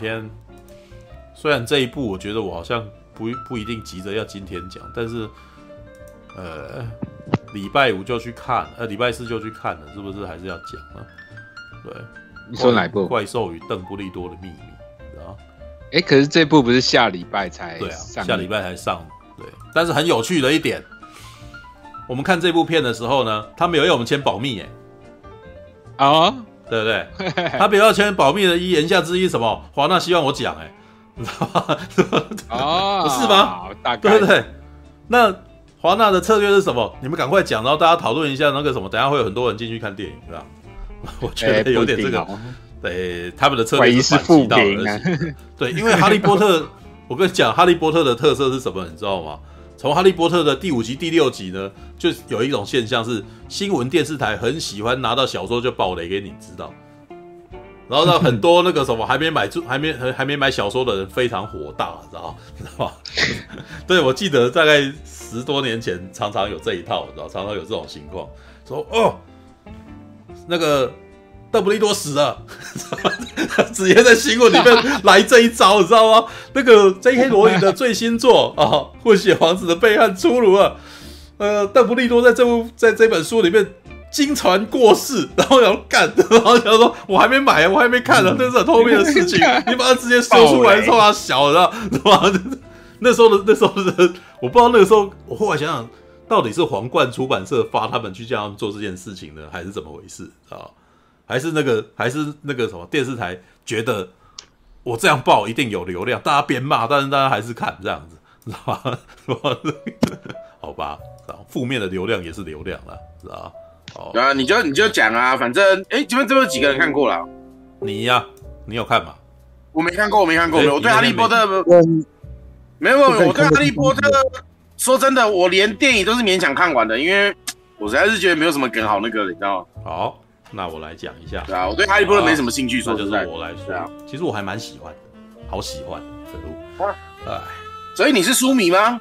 天，虽然这一部我觉得我好像不不一定急着要今天讲，但是呃，礼拜五就去看，呃，礼拜四就去看了，是不是还是要讲啊？对，你说哪一部？怪兽与邓布利多的秘密？哎，可是这部不是下礼拜才对啊，下礼拜才上，对。但是很有趣的一点，我们看这部片的时候呢，他没有要我们签保密，哎，啊。对不对？他比较签保密的一言下之意什么？华纳希望我讲，哎，你知道吗？哦，不是吗？大概对不对？那华纳的策略是什么？你们赶快讲，然后大家讨论一下那个什么，等下会有很多人进去看电影，是吧？我觉得有点这个，对，他们的策略是反其道而行。对，因为哈利波特，我跟你讲，哈利波特的特色是什么？你知道吗？从《哈利波特》的第五集、第六集呢，就有一种现象是，新闻电视台很喜欢拿到小说就爆雷给你知道，然后让很多那个什么还没买住、还没还没买小说的人非常火大，知道 知道吗？对，我记得大概十多年前常常有这一套，知道常常有这种情况，说哦，那个。邓布利多死了，直接在新闻里面来这一招，你知道吗？那个 J.K. 罗琳的最新作啊，《混血王子的背叛》出炉了。呃，邓布利多在这部在这本书里面惊传过世，然后要干，然后想说我还没买，我还没看呢，这是很后面的事情。你把它直接说出来，冲他小，然后是吧？那时候的那时候的人，我不知道那个时候，我后来想想，到底是皇冠出版社发他们去叫他们做这件事情呢，还是怎么回事啊？还是那个，还是那个什么电视台觉得我这样报一定有流量，大家边骂，但是大家还是看这样子，知道 吧？好吧，负面的流量也是流量了，知道吧？好，啊，你就你就讲啊，反正哎，这边这边有几个人看过了？你呀、啊，你有看吗？我没看过，我没看过，我对哈利波特没有没有，我对哈利波特说真的，我连电影都是勉强看完的，因为我实在是觉得没有什么梗好那个，你知道吗？好。那我来讲一下，对啊，我对哈利波特没什么兴趣，说就是我来说，啊，其实我还蛮喜欢的，好喜欢，可恶，哎，所以你是书迷吗？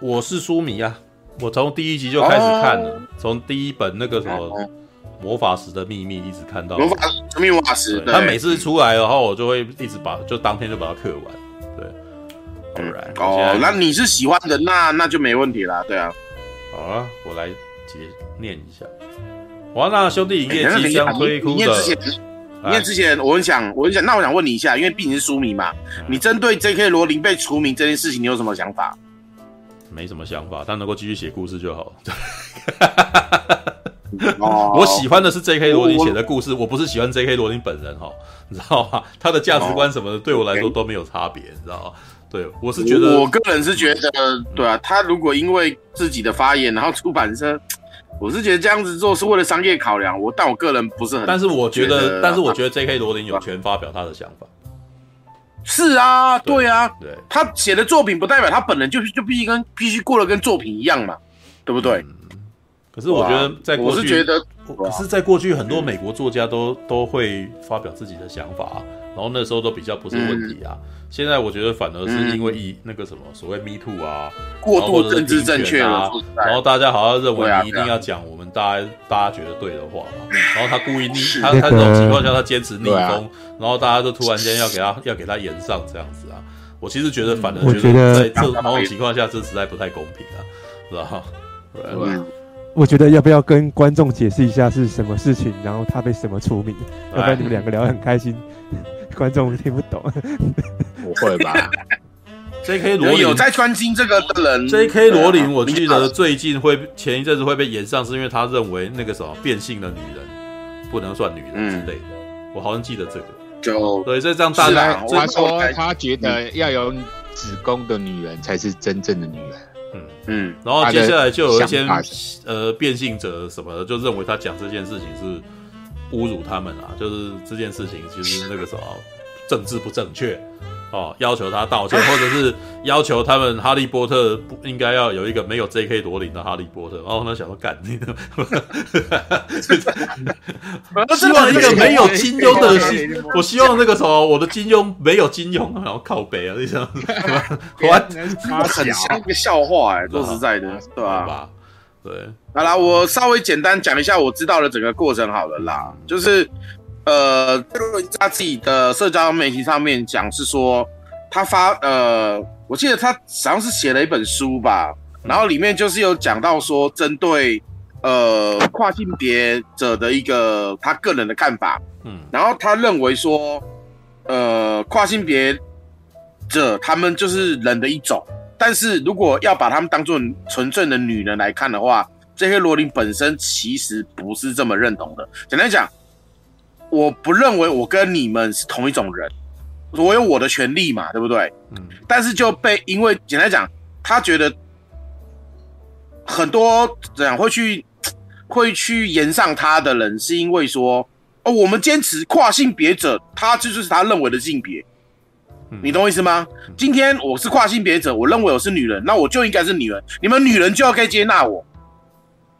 我是书迷啊，我从第一集就开始看了，从第一本那个什么魔法石的秘密一直看到魔法神秘魔法石，他每次出来然后我就会一直把，就当天就把它刻完，对，当然哦，那你是喜欢的，那那就没问题啦，对啊，好啊，我来解念一下。华纳兄弟影业即将推出的。念之前，念之前，我很想，我很想，那我想问你一下，因为毕竟是书迷嘛，你针对 J.K. 罗琳被除名这件事情，你有什么想法？没什么想法，他能够继续写故事就好。哦我喜欢的是 J.K. 罗琳写的故事，我不是喜欢 J.K. 罗琳本人哈，你知道吗？他的价值观什么的，对我来说都没有差别，你知道吗？对，我是觉得，我个人是觉得，对啊，他如果因为自己的发言，然后出版社。我是觉得这样子做是为了商业考量，我但我个人不是很。但是我觉得，但是我觉得 J.K. 罗琳有权发表他的想法。是啊，对啊，对，他写的作品不代表他本人就就必须跟必须过得跟作品一样嘛，对不对？可是我觉得在我是觉得，可是在过去很多美国作家都都会发表自己的想法，然后那时候都比较不是问题啊。现在我觉得反而是因为一那个什么所谓 Me Too 啊，过度政治正确啊，然后大家好像认为你一定要讲我们大家大家觉得对的话嘛，然后他故意逆他他这种情况下他坚持逆风，然后大家都突然间要给他要给他延上这样子啊，我其实觉得反而觉得在这某种情况下这实在不太公平啊，是吧？对，我觉得要不要跟观众解释一下是什么事情，然后他被什么除名，要不然你们两个聊得很开心。观众听不懂，不会吧？J.K. 罗琳有在关心这个的人，J.K. 罗琳，我记得最近会前一阵子会被延上，是因为他认为那个什么变性的女人不能算女人之类的。我好像记得这个，就对，所以这样大家他说他觉得要有子宫的女人才是真正的女人。嗯嗯，然后接下来就有一些呃变性者什么的，就认为他讲这件事情是。侮辱他们啊！就是这件事情，其实那个时候政治不正确哦，要求他道歉，或者是要求他们哈利波特不应该要有一个没有 J.K. 罗琳的哈利波特。然后呢，想说干你的，希望一个没有金庸的，我希望那个什么，我的金庸没有金庸，然后靠北啊，这样子，我很像一个笑话哎、欸，说实在的，对 吧？对，好啦，我稍微简单讲一下我知道的整个过程好了啦，就是呃，他自己的社交媒体上面讲是说，他发呃，我记得他好像是写了一本书吧，然后里面就是有讲到说，针对呃跨性别者的一个他个人的看法，嗯，然后他认为说，呃，跨性别者他们就是人的一种，但是如果要把他们当做纯粹的女人来看的话，这些罗琳本身其实不是这么认同的。简单讲。我不认为我跟你们是同一种人，我有我的权利嘛，对不对？嗯。但是就被因为简单讲，他觉得很多怎样会去 会去炎上他的人，是因为说哦，我们坚持跨性别者，他这就是他认为的性别。你懂我意思吗？今天我是跨性别者，我认为我是女人，那我就应该是女人。你们女人就要该接纳我。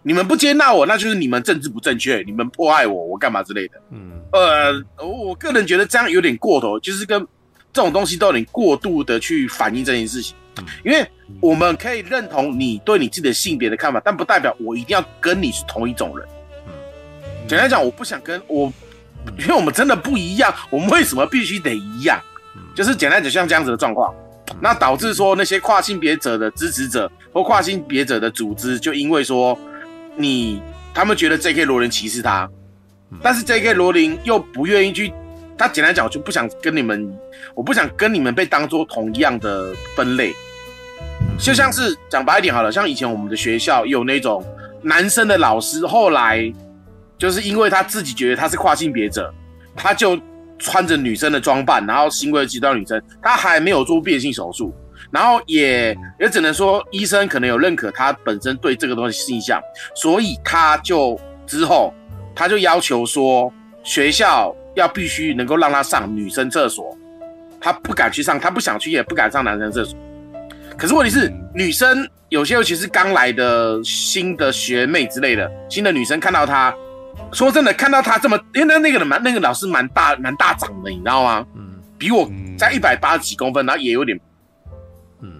你们不接纳我，那就是你们政治不正确，你们迫害我，我干嘛之类的。嗯，呃，我个人觉得这样有点过头，就是跟这种东西都有点过度的去反映这件事情。嗯，因为我们可以认同你对你自己的性别的看法，但不代表我一定要跟你是同一种人。嗯，简单讲，我不想跟我，因为我们真的不一样，我们为什么必须得一样？就是简单讲，像这样子的状况，那导致说那些跨性别者的支持者或跨性别者的组织，就因为说。你他们觉得 J.K. 罗琳歧视他，但是 J.K. 罗琳又不愿意去。他简单讲，我就不想跟你们，我不想跟你们被当做同一样的分类。就像是讲白一点好了，像以前我们的学校有那种男生的老师，后来就是因为他自己觉得他是跨性别者，他就穿着女生的装扮，然后行为极端女生，他还没有做变性手术。然后也也只能说，医生可能有认可他本身对这个东西印象，所以他就之后他就要求说，学校要必须能够让他上女生厕所，他不敢去上，他不想去也不敢上男生厕所。可是问题是，女生有些尤其是刚来的新的学妹之类的，新的女生看到他，说真的看到他这么，因为那那个人蛮那个老师蛮大蛮大长的，你知道吗？嗯，比我在一百八十几公分，然后也有点。嗯，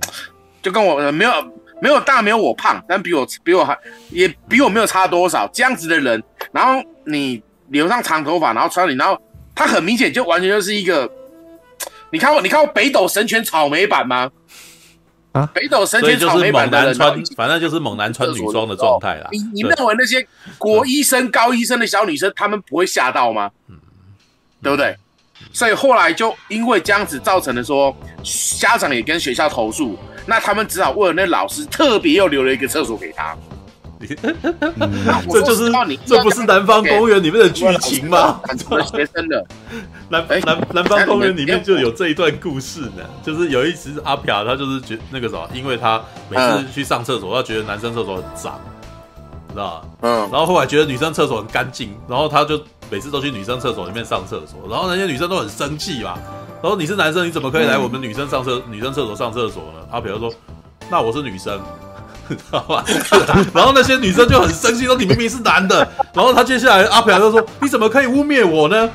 就跟我没有没有大没有我胖，但比我比我还也比我没有差多少这样子的人，然后你留上长头发，然后穿你，然后他很明显就完全就是一个，你看过你看过北斗神拳草莓版吗？啊，北斗神拳草莓版的人穿，反正就是猛男穿女装的状态啦。你你认为那些国医生、高医生的小女生，他们不会吓到吗？嗯，对不对？所以后来就因为这样子造成了说，家长也跟学校投诉，那他们只好为了那老师特别又留了一个厕所给他。这就是这不是南方公园里面的剧情吗？学生的 南南南方公园里面就有这一段故事呢，就是有一次阿飘他就是觉那个什么，因为他每次去上厕所，他觉得男生厕所很脏，知道吧？嗯，然后后来觉得女生厕所很干净，然后他就。每次都去女生厕所里面上厕所，然后那些女生都很生气嘛。然后你是男生，你怎么可以来我们女生上厕、女生厕所上厕所呢？阿飘说：“那我是女生，知道吧？”然后那些女生就很生气，说：“你明明是男的。”然后他接下来阿飘就说：“你怎么可以污蔑我呢？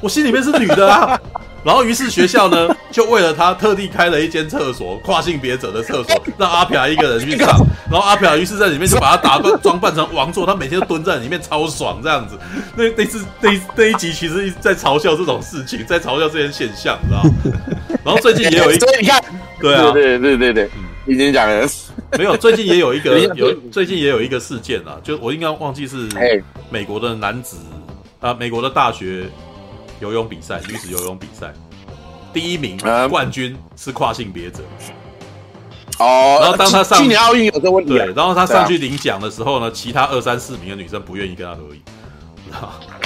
我心里面是女的啊。”然后于是学校呢，就为了他特地开了一间厕所，跨性别者的厕所，让阿飘一个人去上。然后阿飘于是在里面就把他打扮装扮成王座，他每天都蹲在里面超爽这样子。那那次那那一集其实在嘲笑这种事情，在嘲笑这些现象，你知道吗？然后最近也有一个，你看，对啊，对对对对，嗯，已经讲了，没有，最近也有一个 有最近也有一个事件啊，就我应该忘记是美国的男子啊，美国的大学。游泳比赛，女子游泳比赛，第一名冠军是跨性别者。哦，然后当他上去年奥运有这个问题，对，然后他上去领奖的时候呢，其他二三四名的女生不愿意跟他合影。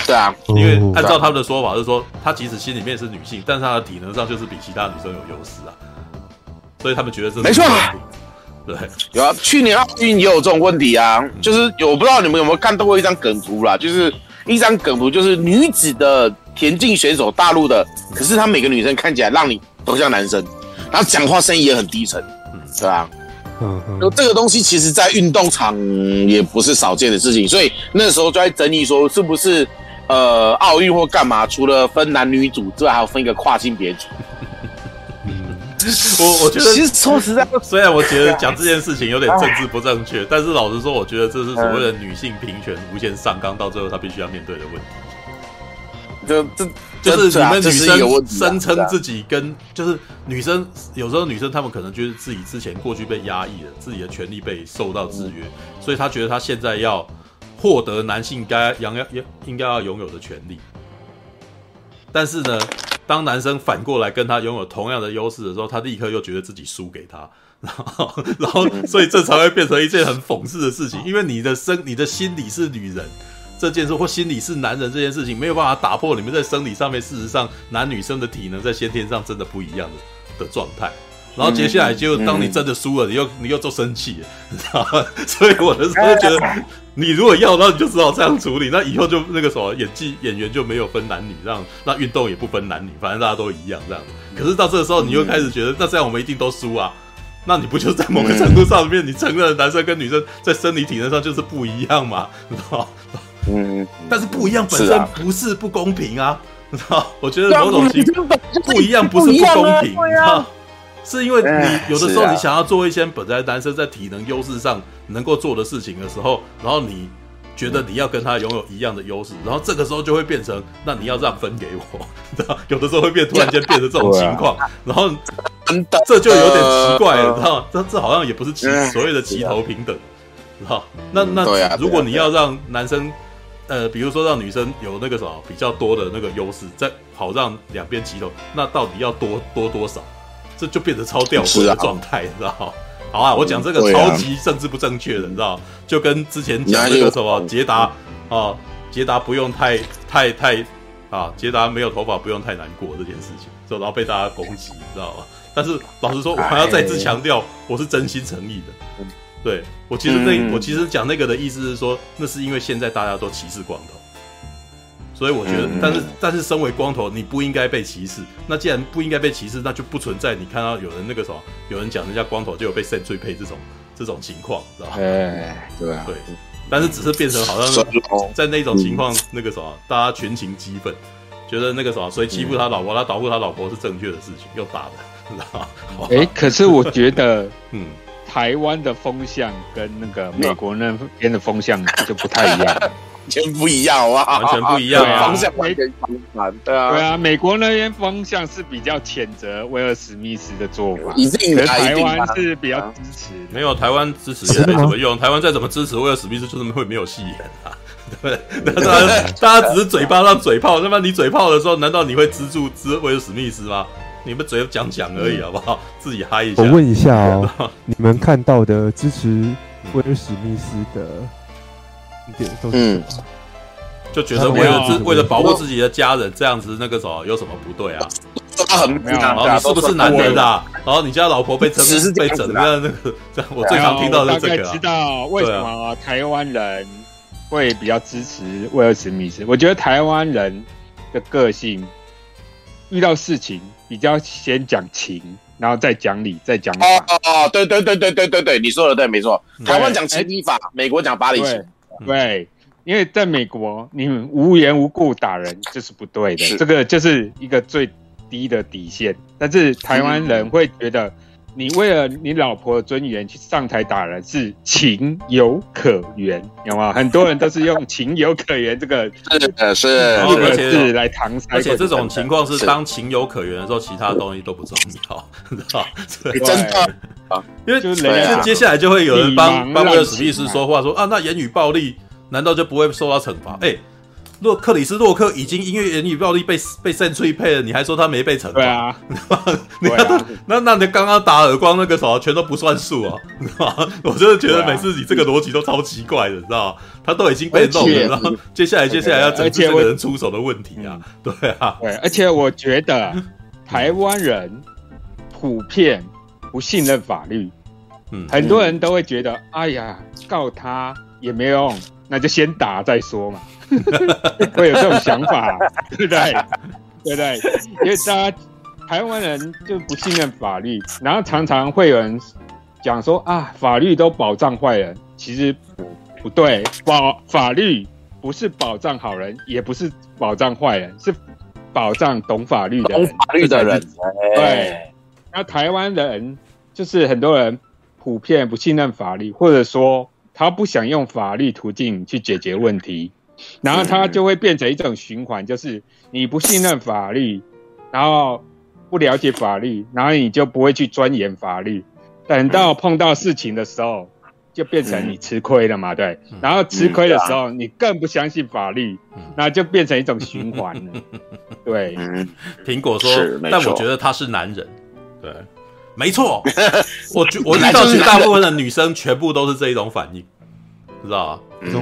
对啊，因为按照他们的说法是说，他即使心里面是女性，但是他的体能上就是比其他女生有优势啊，所以他们觉得这是没错。对，有啊，去年奥运也有这种问题啊，就是有我不知道你们有没有看到过一张梗图啦，就是一张梗图，就是女子的。田径选手，大陆的，可是他每个女生看起来让你都像男生，然后讲话声音也很低沉，嗯，是吧？嗯，就这个东西，其实在运动场也不是少见的事情，所以那时候就在争议说，是不是呃奥运或干嘛，除了分男女组之外，还要分一个跨性别组？嗯，我我觉得，其实说实在，虽然我觉得讲这件事情有点政治不正确，但是老实说，我觉得这是所谓的女性平权无限上纲，到最后他必须要面对的问题。就这就是你们女生声称自己跟就是女生有时候女生她们可能觉得自己之前过去被压抑了，自己的权利被受到制约，所以她觉得她现在要获得男性该拥要应该要拥有的权利。但是呢，当男生反过来跟她拥有同样的优势的时候，她立刻又觉得自己输给他，然后然后所以这才会变成一件很讽刺的事情，因为你的身你的心里是女人。这件事或心理是男人这件事情没有办法打破你们在生理上面，事实上男女生的体能在先天上真的不一样的的状态。然后接下来就当你真的输了，你又你又做生气，你知道吗？所以我的时候觉得，你如果要，那你就只好这样处理，那以后就那个什么演技演员就没有分男女，这样那运动也不分男女，反正大家都一样这样。可是到这个时候，你又开始觉得，那这样我们一定都输啊？那你不就在某个程度上面，你承认男生跟女生在生理体能上就是不一样嘛？你知道吗？嗯，但是不一样本身不是不公平啊，你知道？我觉得某种情况不一样不是不公平，你知道？是因为你有的时候你想要做一些本来男生在体能优势上能够做的事情的时候，然后你觉得你要跟他拥有一样的优势，然后这个时候就会变成，那你要让分给我，你知道？有的时候会变突然间变成这种情况，然后这就有点奇怪了，你知道？这这好像也不是齐所谓的齐头平等，知道？那那如果你要让男生呃，比如说让女生有那个什么比较多的那个优势，再好让两边齐头，那到底要多多多少？这就变得超吊诡的状态，你知道？好啊，我讲这个超级政治不正确的，你知道？就跟之前讲那个什么捷达啊，捷达不用太太太啊，捷达没有头发不用太难过这件事情，然后被大家攻击，你知道吗？但是老实说，我还要再次强调，我是真心诚意的。对，我其实那、嗯、我其实讲那个的意思是说，那是因为现在大家都歧视光头，所以我觉得，嗯、但是但是身为光头，你不应该被歧视。那既然不应该被歧视，那就不存在你看到有人那个什么，有人讲人家光头就有被扇脆配这种这种情况，知道吧？哎，对啊，对。但是只是变成好像在那种情况，那个什么，大家群情激愤，觉得那个什么，所以欺负他老婆，他保护他老婆是正确的事情，又打的，知道吧？哎、欸，可是我觉得，嗯。台湾的风向跟那个美国那边的风向就不太一样，完全不一样哇，完全不一样，方向完全相反。对啊，对啊，美国那边风向是比较谴责威尔史密斯的做法，而台湾是比较支持。没有台湾支持也没什么用，台湾再怎么支持威尔史密斯，就是会没有戏演啊。对，那大家大家只是嘴巴上嘴炮，那么你嘴炮的时候，难道你会资助资威尔史密斯吗？你们只有讲讲而已，好不好？自己嗨一下。我问一下哦，你们看到的支持威尔史密斯的点都是什么？就觉得为了自为了保护自己的家人，这样子那个什么有什么不对啊？他很没有，你是不是男人啊？然后你家老婆被整被整的那个，这样我最常听到的这个。知道为什么台湾人会比较支持威尔史密斯？我觉得台湾人的个性遇到事情。比较先讲情，然后再讲理，再讲法。哦哦，对对对对对对对，你说的对，没错。台湾讲情理法，美国讲法理情。对，因为在美国，你无缘无故打人这是不对的，这个就是一个最低的底线。但是台湾人会觉得。你为了你老婆的尊严去上台打人是情有可原，有吗？很多人都是用情有可原这个是是而且是来搪塞，而且这种情况是当情有可原的时候，其他东西都不重要，知道真的啊，因为就是接下来就会有人帮帮威尔史密斯说话，说啊，那言语暴力难道就不会受到惩罚？哎。洛克里斯洛克已经因为言语暴力被被扇脆配了，你还说他没被惩罚？对啊，你看他那那你刚刚打耳光那个什么全都不算数啊，你知道吗？我真的觉得每次你这个逻辑都超奇怪的，你知道吗？他都已经被弄了，然后接下来接下来要整治这个人出手的问题啊，对啊，对，而且我觉得台湾人普遍不信任法律，嗯，很多人都会觉得，哎呀，告他也没用，那就先打再说嘛。会有这种想法，对不对？对不对？因为大家台湾人就不信任法律，然后常常会有人讲说啊，法律都保障坏人，其实不对，保法律不是保障好人，也不是保障坏人，是保障懂法律的人。懂法律的人，对。那台湾人就是很多人普遍不信任法律，或者说他不想用法律途径去解决问题。然后它就会变成一种循环，就是你不信任法律，然后不了解法律，然后你就不会去钻研法律，等到碰到事情的时候。就变成你吃亏了嘛，对，然后吃亏的时候，你更不相信法律，那就变成一种循环了。对，苹果说，但我觉得他是男人，对，没错，我我遇到绝大部分的女生全部都是这一种反应，知道吧？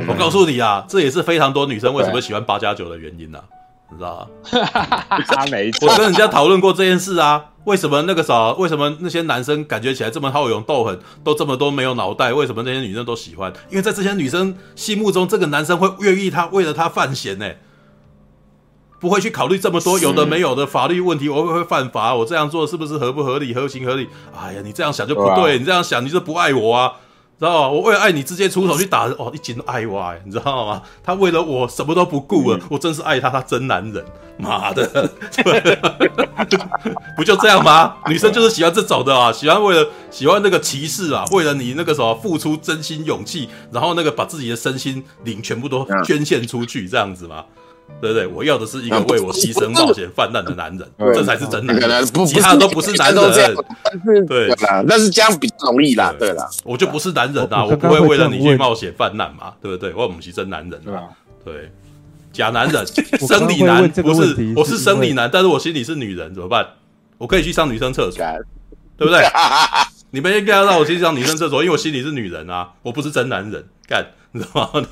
我告诉你啊，这也是非常多女生为什么喜欢八加九的原因呢，你知道 吧？我跟人家讨论过这件事啊。为什么那个啥？为什么那些男生感觉起来这么好勇斗狠，都这么多没有脑袋？为什么那些女生都喜欢？因为在这些女生心目中，这个男生会愿意他为了他犯险呢，不会去考虑这么多有的没有的法律问题。我会不会犯法？我这样做是不是合不合理、合情合理？哎呀，你这样想就不对，你这样想你就不爱我啊。知道吗？我为了爱你，直接出手去打人，哦，一斤都爱我，你知道吗？他为了我什么都不顾了，嗯、我真是爱他，他真男人，妈的，对 不就这样吗？女生就是喜欢这种的啊，喜欢为了喜欢那个骑士啊，为了你那个什么付出真心勇气，然后那个把自己的身心灵全部都捐献出去，这样子吗？对不对？我要的是一个为我牺牲冒险犯难的男人，这才是真男人。其他都不是男人。对啦，但是这样比较容易啦。对啦，我就不是男人啊，我不会为了你去冒险犯难嘛，对不对？我不是真男人。对，假男人，生理男不是，我是生理男，但是我心里是女人，怎么办？我可以去上女生厕所，对不对？你们应该要让我去上女生厕所，因为我心里是女人啊，我不是真男人，干，你知道吗？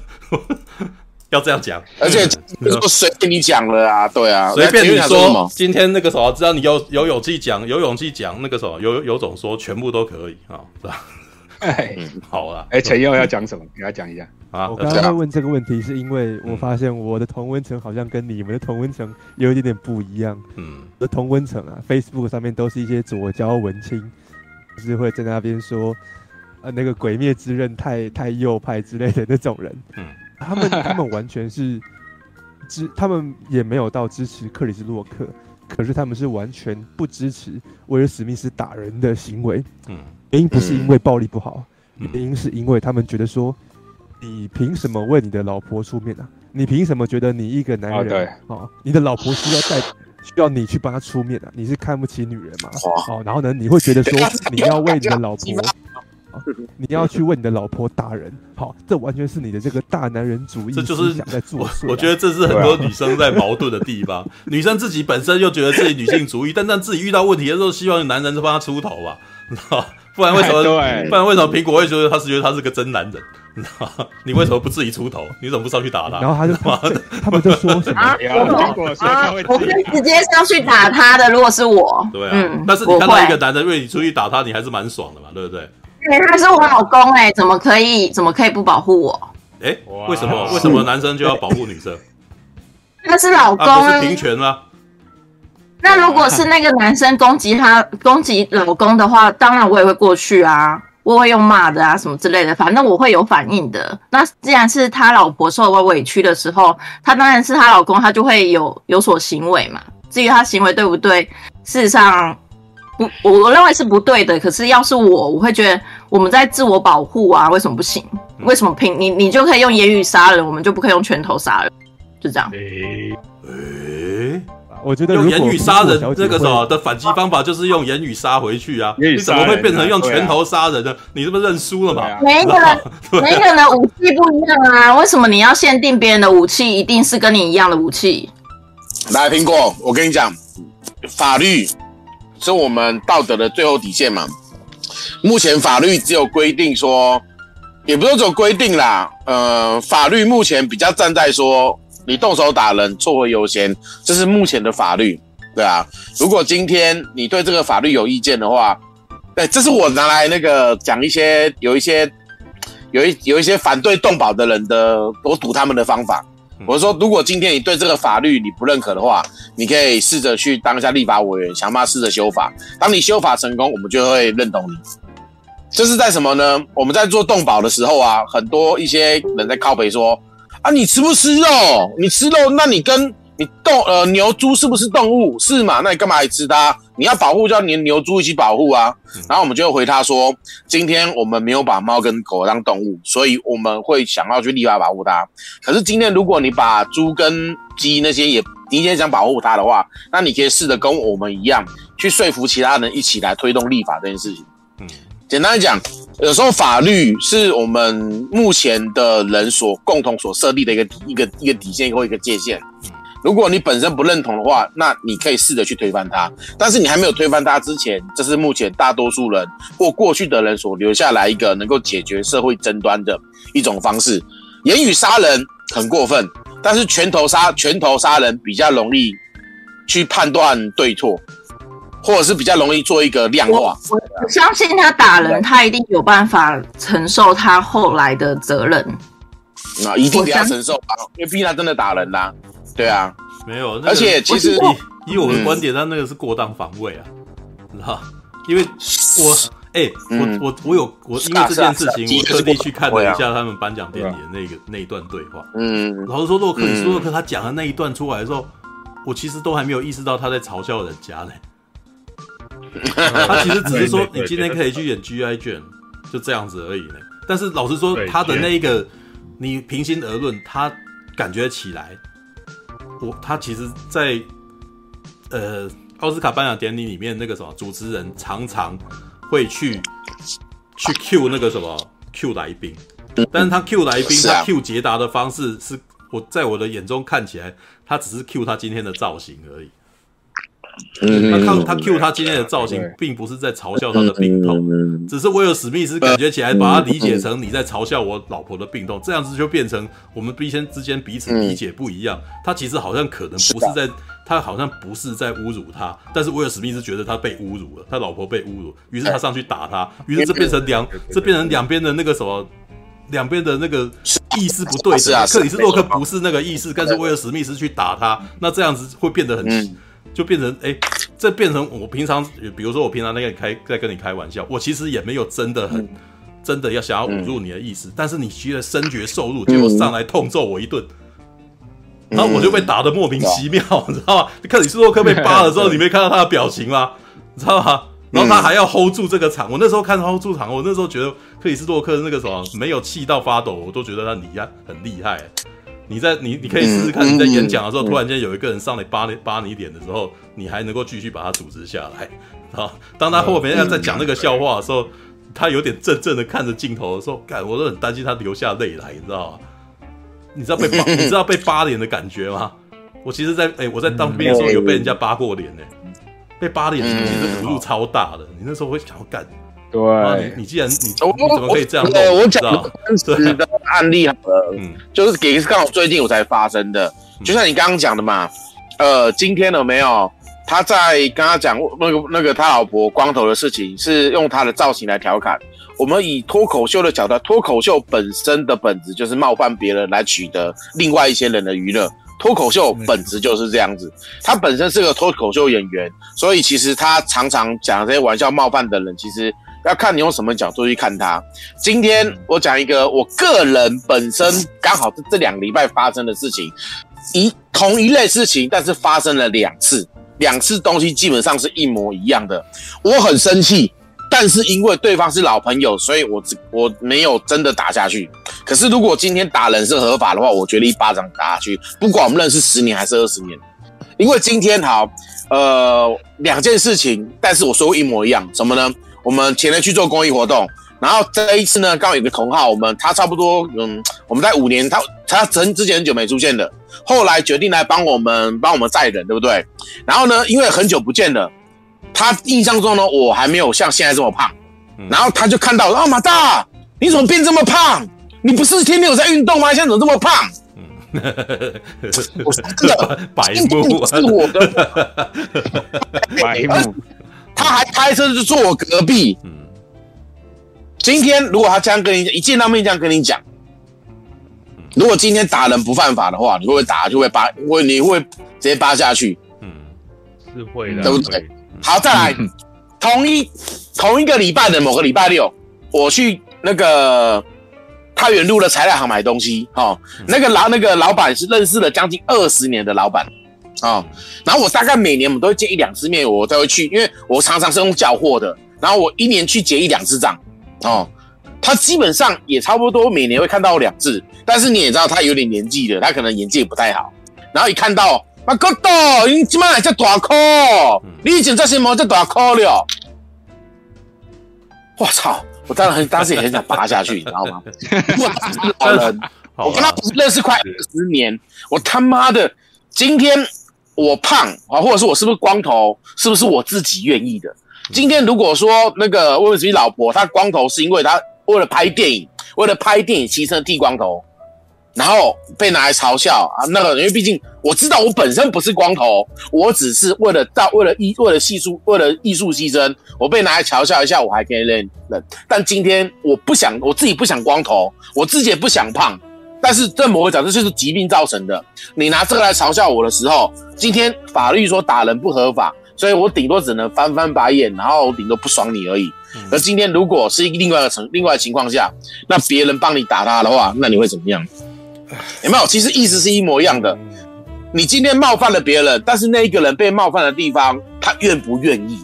要这样讲，而且就随便你讲了啊，对啊，随便你说。今天那个什么，只要你有有勇气讲，有勇气讲那个什么，有有种说全部都可以啊，是吧？哎，好了，哎，陈佑要讲什么？给他讲一下啊。我刚刚会问这个问题，是因为我发现我的同温层好像跟你们的同温层有一点点不一样。嗯，我的同温层啊，Facebook 上面都是一些左交文青，就是会在那边说，呃，那个鬼灭之刃太太右派之类的那种人。嗯。他们 他们完全是支，他们也没有到支持克里斯洛克，可是他们是完全不支持威尔史密斯打人的行为。嗯，原因不是因为暴力不好，原因是因为他们觉得说，你凭什么为你的老婆出面啊？你凭什么觉得你一个男人，对，哦，你的老婆需要带，需要你去帮他出面啊？你是看不起女人吗？哦，然后呢，你会觉得说 你要为你的老婆。你要去为你的老婆打人，好，这完全是你的这个大男人主义，这就是想在作祟。我觉得这是很多女生在矛盾的地方。女生自己本身又觉得自己女性主义，但但自己遇到问题的时候，希望男人就帮她出头吧，你知道？不然为什么？不然为什么苹果会觉得他是觉得他是个真男人？你知道？你为什么不自己出头？你怎么不上去打他？然后他就 妈的，他们就说什么？苹果说他会，我可以直接上去打他的。如果是我，对啊，但是你看到一个男人为你出去打他，你还是蛮爽的嘛，对不对？对，他是我老公哎，怎么可以怎么可以不保护我？哎，为什么为什么男生就要保护女生？那是老公啊，不是平权吗？那如果是那个男生攻击他攻击老公的话，当然我也会过去啊，我会用骂的啊什么之类的，反正我会有反应的。那既然是他老婆受了委屈的时候，他当然是他老公，他就会有有所行为嘛。至于他行为对不对，事实上。我我认为是不对的，可是要是我，我会觉得我们在自我保护啊，为什么不行？为什么凭你你就可以用言语杀人，我们就不可以用拳头杀人？就这样。诶诶、欸，欸、我觉得用言语杀人这个什么的反击方法就是用言语杀回去啊！你怎么会变成用拳头杀人呢？啊、你是不是认输了嘛？每一个人每一个人的武器不一样啊，为什么你要限定别人的武器一定是跟你一样的武器？来，苹果，我跟你讲，法律。是我们道德的最后底线嘛？目前法律只有规定说，也不是说规定啦。呃，法律目前比较站在说，你动手打人错为优先，这是目前的法律，对啊。如果今天你对这个法律有意见的话，对，这是我拿来那个讲一些有一些有一有一些反对动保的人的我堵他们的方法。我说，如果今天你对这个法律你不认可的话，你可以试着去当一下立法委员，想办法试着修法。当你修法成功，我们就会认同你。这是在什么呢？我们在做动保的时候啊，很多一些人在靠北说啊，你吃不吃肉？你吃肉，那你跟你动呃牛猪是不是动物？是嘛？那你干嘛还吃它？你要保护，就要连牛猪一起保护啊。然后我们就回他说，今天我们没有把猫跟狗当动物，所以我们会想要去立法保护它。可是今天如果你把猪跟鸡那些也你今天想保护它的话，那你可以试着跟我们一样去说服其他人一起来推动立法这件事情。嗯，简单来讲，有时候法律是我们目前的人所共同所设立的一个一个一个底线或一个界限。如果你本身不认同的话，那你可以试着去推翻它。但是你还没有推翻它之前，这是目前大多数人或过去的人所留下来一个能够解决社会争端的一种方式。言语杀人很过分，但是拳头杀拳头杀人比较容易去判断对错，或者是比较容易做一个量化。我，我相信他打人，他一定有办法承受他后来的责任。那一定得要承受啊，因为毕竟他真的打人啦。对啊，没有，而且其实以以我的观点，他那个是过当防卫啊，你知道？因为我哎，我我我有我因为这件事情，我特地去看了一下他们颁奖典礼的那个那一段对话。嗯，老实说，洛克，你说洛克他讲的那一段出来的时候，我其实都还没有意识到他在嘲笑人家呢。他其实只是说，你今天可以去演 G.I. Jane，就这样子而已呢。但是老实说，他的那一个，你平心而论，他感觉起来。我他其实在，在呃奥斯卡颁奖典礼里面，那个什么主持人常常会去去 Q 那个什么 Q 来宾，但是他 Q 来宾，他 Q 捷达的方式是我在我的眼中看起来，他只是 Q 他今天的造型而已。他看他 Q 他今天的造型，并不是在嘲笑他的病痛，只是威尔史密斯感觉起来把他理解成你在嘲笑我老婆的病痛，这样子就变成我们彼此之间彼此理解不一样。他其实好像可能不是在，他好像不是在侮辱他，但是威尔史密斯觉得他被侮辱了，他老婆被侮辱，于是他上去打他，于是这变成两 这变成两边的那个什么，两边的那个意思不对的。克里斯洛克不是那个意思，但是威尔史密斯去打他，那这样子会变得很。就变成哎，这变成我平常，比如说我平常那个开在跟你开玩笑，我其实也没有真的很真的要想要侮辱你的意思，但是你居然深觉受辱，结果上来痛揍我一顿，然后我就被打的莫名其妙，你知道吗？克里斯洛克被扒了之后，你没看到他的表情吗？你知道吗？然后他还要 hold 住这个场，我那时候看 hold 住场，我那时候觉得克里斯洛克那个什么没有气到发抖，我都觉得他厉害，很厉害。你在你你可以试试看，你在演讲的时候，突然间有一个人上来扒你扒你脸的时候，你还能够继续把他组织下来。好，当他后面要在讲那个笑话的时候，他有点怔怔的看着镜头的时候，干，我都很担心他流下泪来，你知道吗？你知道被扒，你知道被扒脸的感觉吗？我其实在，在、欸、哎，我在当兵的时候有被人家扒过脸呢、欸，被扒脸其实幅度超大的，你那时候会想要干。对，你你既然你你怎么可以这样？对，我讲真实的案例好了，嗯，就是给刚好最近我才发生的，就像你刚刚讲的嘛，呃，今天有没有？他在跟他讲那个那个他老婆光头的事情，是用他的造型来调侃。我们以脱口秀的角度，脱口秀本身的本质就是冒犯别人来取得另外一些人的娱乐，脱口秀本质就是这样子。他本身是个脱口秀演员，所以其实他常常讲这些玩笑冒犯的人，其实。要看你用什么角度去看它。今天我讲一个我个人本身刚好是这两个礼拜发生的事情，一同一类事情，但是发生了两次，两次东西基本上是一模一样的。我很生气，但是因为对方是老朋友，所以我只我没有真的打下去。可是如果今天打人是合法的话，我觉得一巴掌打下去，不管我们认识十年还是二十年。因为今天好，呃，两件事情，但是我说过一模一样，什么呢？我们前天去做公益活动，然后这一次呢，刚好有个同号，我们他差不多，嗯，我们在五年，他他曾之前很久没出现的，后来决定来帮我们帮我们载人，对不对？然后呢，因为很久不见了，他印象中呢，我还没有像现在这么胖，然后他就看到啊，马大，你怎么变这么胖？你不是天天有在运动吗？现在怎么这么胖？我真的 白目，是我的 白目。他还开车就坐我隔壁。嗯，今天如果他这样跟你讲，一见到面这样跟你讲，如果今天打人不犯法的话，你会不会打？就会扒，会你会直接扒下去？嗯，是会的，对不对？好，再来，同一同一个礼拜的某个礼拜六，我去那个太原路的材料行买东西。哦，那个老那个老板是认识了将近二十年的老板。哦，然后我大概每年我们都会见一两次面，我都会去，因为我常常是用缴货的，然后我一年去结一两次账，哦，他基本上也差不多每年会看到我两次，但是你也知道他有点年纪了，他可能演技也不太好，然后一看到啊，哥多，你今晚还在大哭，你以前这些毛在大哭了，我操，我当然很当时也很想拔下去，你知道吗？我是好人，我跟他认识快二十年，我他妈的。今天我胖啊，或者是我是不是光头，是不是我自己愿意的？今天如果说那个威尔史密斯老婆她光头是因为她为了拍电影，为了拍电影牺牲剃光头，然后被拿来嘲笑啊，那个因为毕竟我知道我本身不是光头，我只是为了到为了艺为了艺术为了艺术牺牲，我被拿来嘲笑一下，我还可以认认。但今天我不想，我自己不想光头，我自己也不想胖。但是这某个角度就是疾病造成的。你拿这个来嘲笑我的时候，今天法律说打人不合法，所以我顶多只能翻翻白眼，然后顶多不爽你而已。而今天如果是另外一个情另外的情况下，那别人帮你打他的话，那你会怎么样？有没有？其实意思是一模一样的。你今天冒犯了别人，但是那一个人被冒犯的地方，他愿不愿意？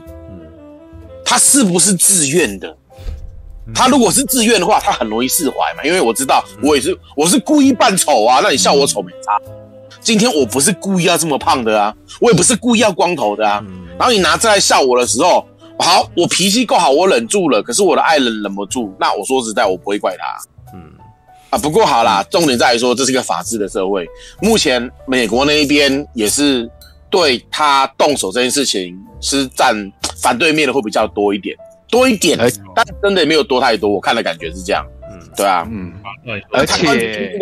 他是不是自愿的？他如果是自愿的话，他很容易释怀嘛，因为我知道我也是，我是故意扮丑啊，那你笑我丑没差。今天我不是故意要这么胖的啊，我也不是故意要光头的啊。然后你拿这来笑我的时候，好，我脾气够好，我忍住了，可是我的爱人忍不住，那我说实在，我不会怪他。嗯，啊，不过好啦，重点在于说这是一个法治的社会，目前美国那一边也是对他动手这件事情是占反对面的会比较多一点。多一点，但真的也没有多太多。我看的感觉是这样，嗯，对啊，嗯，而且，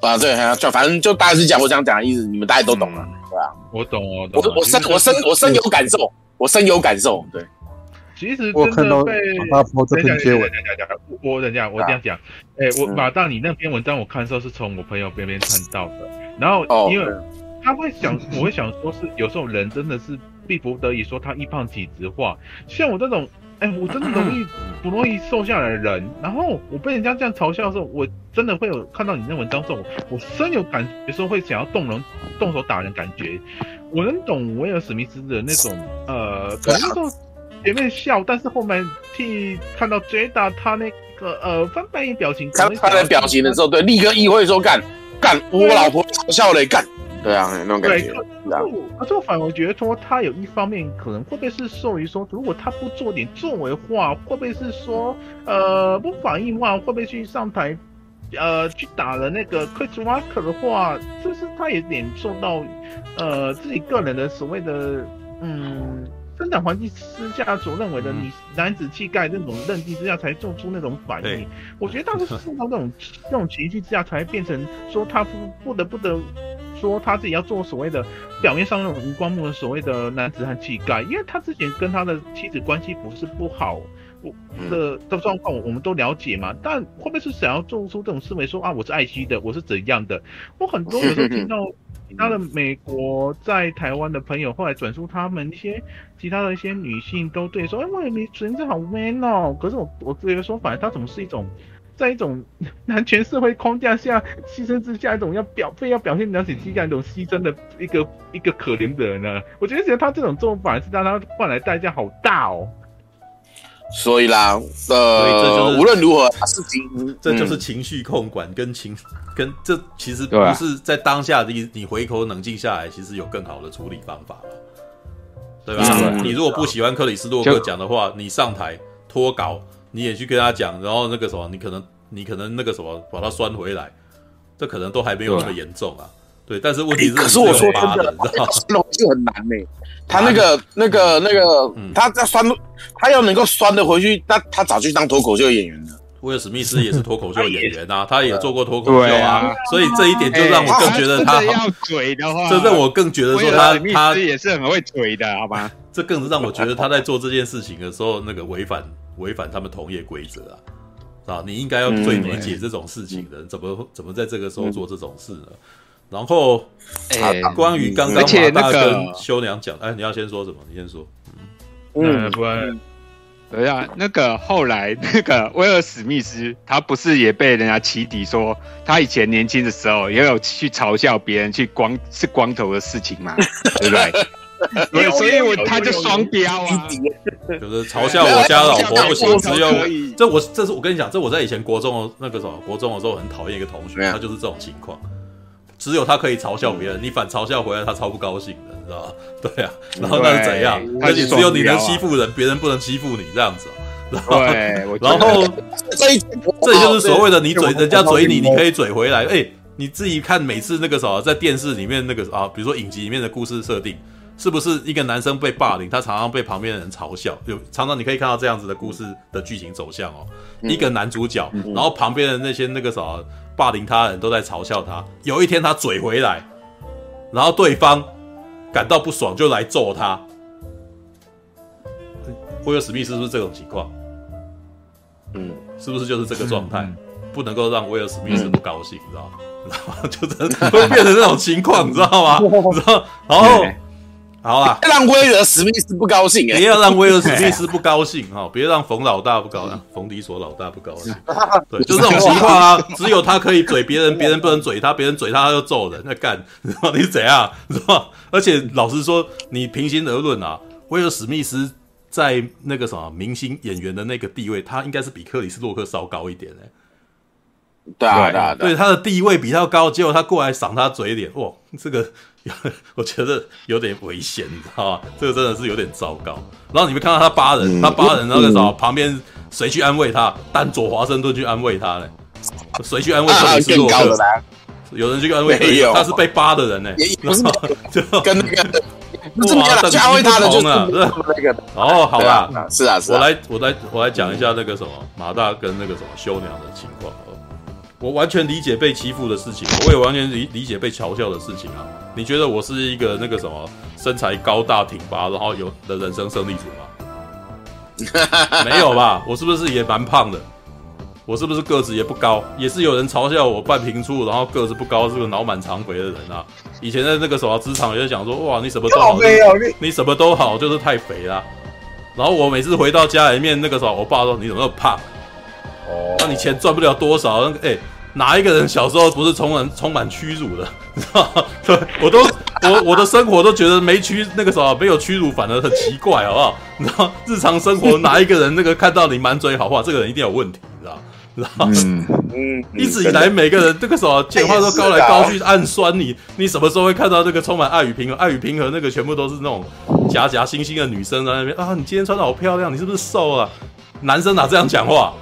啊，对，就反正就大概是讲我想讲的意思，你们大家都懂了，对啊，我懂，我懂，我我深我深我深有感受，我深有感受，对。其实我看到马大这篇贴文，我等下我这样讲，哎，我马大你那篇文章我看的时候是从我朋友边边看到的，然后因为他会想，我会想说是有时候人真的是逼不得已说他易胖体质化，像我这种。哎、欸，我真的容易不容易瘦下来的人，然后我被人家这样嘲笑的时候，我真的会有看到你那文章之后，我深有感觉，说会想要动人、动手打人，感觉。我能懂威尔史密斯的那种，呃，可能那时候前面笑，但是后面替看到 Jada 他那个呃翻白眼表情，看他的表情的时候，对，立刻意会说干干，我老婆嘲笑嘞干。对啊，那种感觉。对，可是我反而觉得说，他有一方面可能会不会是受于说，如果他不做点作为的话，会不会是说，呃，不反应的话，会不会去上台，呃，去打了那个 Chris Walker 的话，就是他有点受到，呃，自己个人的所谓的，嗯，生长环境之下所认为的你男子气概那种认定之下才做出那种反应。我觉得他是受到那种那种情绪之下才变成说他不不得不得。说他自己要做所谓的表面上那种无光目的所谓的男子汉气概，因为他之前跟他的妻子关系不是不好，我的的状况我们都了解嘛。但会不会是想要做出这种思维，说啊我是爱惜的，我是怎样的？我很多有时候听到其他的美国在台湾的朋友后来转述他们一些其他的一些女性都对说，哎，我你真的好 man 哦。可是我我觉得说，反正他怎么是一种。在一种 男权社会框架下牺牲之下，一种要表非要表现男子气概一种牺牲的一个一个可怜的人呢？我觉得觉得他这种做法是让他换来代价好大哦。所以啦，呃，无论如何，事情这就是情绪控管跟情跟这其实不是在当下你你回头冷静下来，其实有更好的处理方法了，对吧？你如果不喜欢克里斯洛克讲的话，你上台脱稿。你也去跟他讲，然后那个什么，你可能你可能那个什么把他拴回来，这可能都还没有那么严重啊。对，但是问题是，可是我说真的，拴就很难呢。他那个那个那个，他在拴，他要能够拴得回去，那他早去当脱口秀演员了。威尔史密斯也是脱口秀演员啊，他也做过脱口秀啊，所以这一点就让我更觉得他要嘴的话，这让我更觉得说他他也是很会嘴的，好吧？这更是让我觉得他在做这件事情的时候，那个违反。违反他们同业规则啊，啊，你应该要最理解这种事情的，怎么怎么在这个时候做这种事呢？然后，欸、关于刚刚马大跟修娘讲，哎，你要先说什么？你先说。嗯，不然，对啊，那个后来那个威尔史密斯，他不是也被人家起底说，他以前年轻的时候也有去嘲笑别人去光是光头的事情嘛，对不对？所以我他就双标啊，就是嘲笑我家老婆不行，只有这我这是我跟你讲，这我在以前国中那个什么国中的时候很讨厌一个同学，他就是这种情况。只有他可以嘲笑别人，你反嘲笑回来，他超不高兴的，你知道吗？对啊，然后那是怎样？而且只有你能欺负人，别人不能欺负你这样子。然后，然后这这就是所谓的你嘴人家嘴你，你可以嘴回来。哎，你自己看每次那个什么，在电视里面那个啊，比如说影集里面的故事设定，是不是一个男生被霸凌，他常常被旁边的人嘲笑？有常常你可以看到这样子的故事的剧情走向哦。一个男主角，然后旁边的那些那个什么。霸凌他的人都在嘲笑他。有一天他嘴回来，然后对方感到不爽，就来揍他。威尔史密斯是不是这种情况？嗯，是不是就是这个状态？不能够让威尔史密斯不高兴，你知道吗？然后就真的会变成这种情况，你知道吗？然后，然后。好啊，让威尔史密斯不高兴哎，不要让威尔史密斯不高兴哈，别让冯老大不高兴，冯迪索老大不高兴。对，就这种情况啊，只有他可以嘴别人，别人不能嘴他，别人嘴他他就揍人，那干，你知道你是怎样，是吧？而且老实说，你平心而论啊，威尔史密斯在那个什么明星演员的那个地位，他应该是比克里斯洛克稍高一点哎。对啊，对啊，对，他的地位比他高，结果他过来赏他嘴脸，哇，这个。我觉得有点危险，你知道吗？这个真的是有点糟糕。然后你们看到他八人，嗯、他八人那个时候旁边谁去安慰他？丹佐华盛顿去安慰他嘞？谁去安慰克里斯洛克？有人去安慰他，他是被扒的人呢。不是就跟那个 不是去安慰他的，就是那个。哦，好吧，是啊，是啊。我来，我来，我来讲一下那个什么马大跟那个什么修娘的情况。我完全理解被欺负的事情，我也完全理理解被嘲笑的事情啊！你觉得我是一个那个什么身材高大挺拔，然后有的人生胜利组吗？没有吧？我是不是也蛮胖的？我是不是个子也不高？也是有人嘲笑我半平处，然后个子不高，是个脑满肠肥的人啊！以前在那个什么职场也讲说，哇，你什么都好，你什么都好，就是太肥了。然后我每次回到家里面，那个时候我爸说，你怎么那么胖？哦，那你钱赚不了多少？那个哎，哪一个人小时候不是充满充满屈辱的？你知道吗？对，我都我我的生活都觉得没屈那个时候没有屈辱，反而很奇怪，好不好？你知道日常生活哪一个人那个看到你满嘴好话，这个人一定有问题，你知道？知道？嗯嗯，一直以来每个人这个时候讲话都高来高去，暗酸你。你什么时候会看到这个充满爱与平和？爱与平和那个全部都是那种假假惺惺的女生在那边啊！你今天穿的好漂亮，你是不是瘦了？男生哪这样讲话？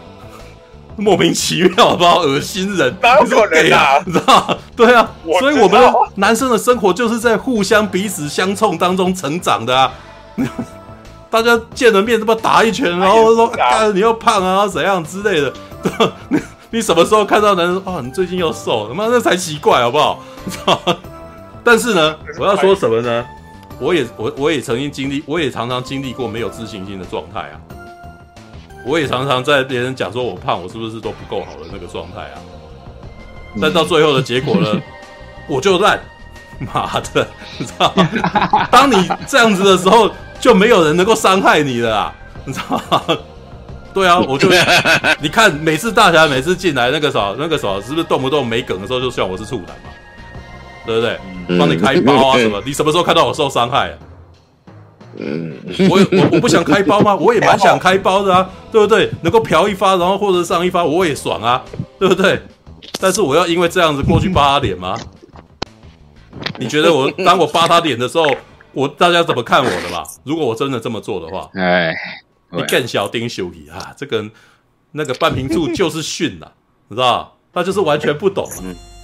莫名其妙，不知道恶心人，哪有可能啊？你知道？对啊，所以我们男生的生活就是在互相彼此相冲当中成长的啊。大家见了面，这么打一拳，然后说：“干，你又胖啊，怎样之类的。”你你什么时候看到男生啊？你最近又瘦了，他妈那才奇怪，好不好？你知道？但是呢，我要说什么呢？我也我我也曾经经历，我也常常经历过没有自信心的状态啊。我也常常在别人讲说我胖，我是不是都不够好的那个状态啊？但到最后的结果呢，我就烂，妈的，你知道吗？当你这样子的时候，就没有人能够伤害你了啊，你知道吗？对啊，我就 你看，每次大侠每次进来那个时候，那个时候是不是动不动没梗的时候就像我是处男嘛？对不对？帮你开包啊什么？你什么时候看到我受伤害啊？嗯，我我我不想开包吗？我也蛮想开包的啊，对不对？能够嫖一发，然后或者上一发，我也爽啊，对不对？但是我要因为这样子过去扒他脸吗？你觉得我当我扒他脸的时候，我大家怎么看我的吧？如果我真的这么做的话，哎，你更小丁修皮啊，这个那个半瓶醋就是逊了，你知道他就是完全不懂，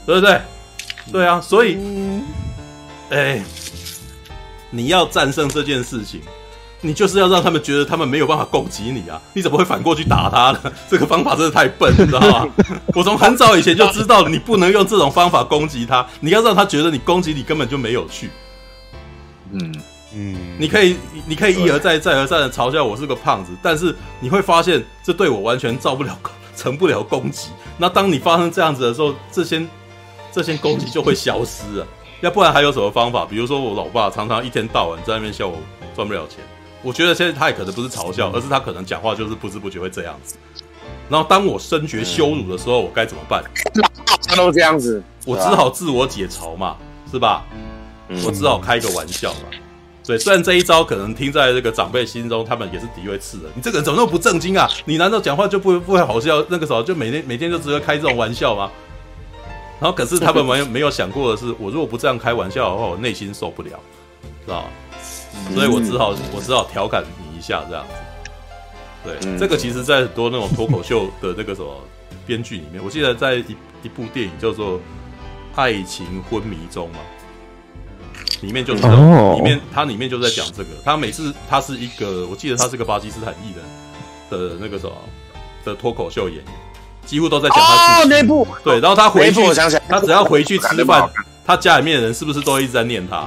对不对？对啊，所以，哎。你要战胜这件事情，你就是要让他们觉得他们没有办法攻击你啊！你怎么会反过去打他呢？这个方法真的太笨，你知道吗？我从很早以前就知道你不能用这种方法攻击他，你要让他觉得你攻击你根本就没有趣。嗯嗯，你可以你可以一而再再而三的嘲笑我是个胖子，但是你会发现这对我完全造不了 成不了攻击。那当你发生这样子的时候，这些这些攻击就会消失了。要不然还有什么方法？比如说我老爸常常一天到晚在那边笑我赚不了钱，我觉得现在他也可能不是嘲笑，而是他可能讲话就是不知不觉会这样子。然后当我深觉羞辱的时候，我该怎么办？他都这样子，我只好自我解嘲嘛，是吧？我只好开个玩笑嘛。对，虽然这一招可能听在这个长辈心中，他们也是敌对刺人。你这个人怎么那么不正经啊？你难道讲话就不不会好笑？那个时候就每天每天就只会开这种玩笑吗？然后可是他们没有没有想过的是，我如果不这样开玩笑的话，我内心受不了，知道？所以我只好我只好调侃你一下这样子。对，这个其实在很多那种脱口秀的那个什么编剧里面，我记得在一一部电影叫做《爱情昏迷中》嘛。里面就是，里面它里面就在讲这个。他每次他是一个，我记得他是个巴基斯坦裔的的那个什么的脱口秀演员，几乎都在讲他自己。那部对，然后他回去，他只要回去吃饭，他家里面的人是不是都一直在念他？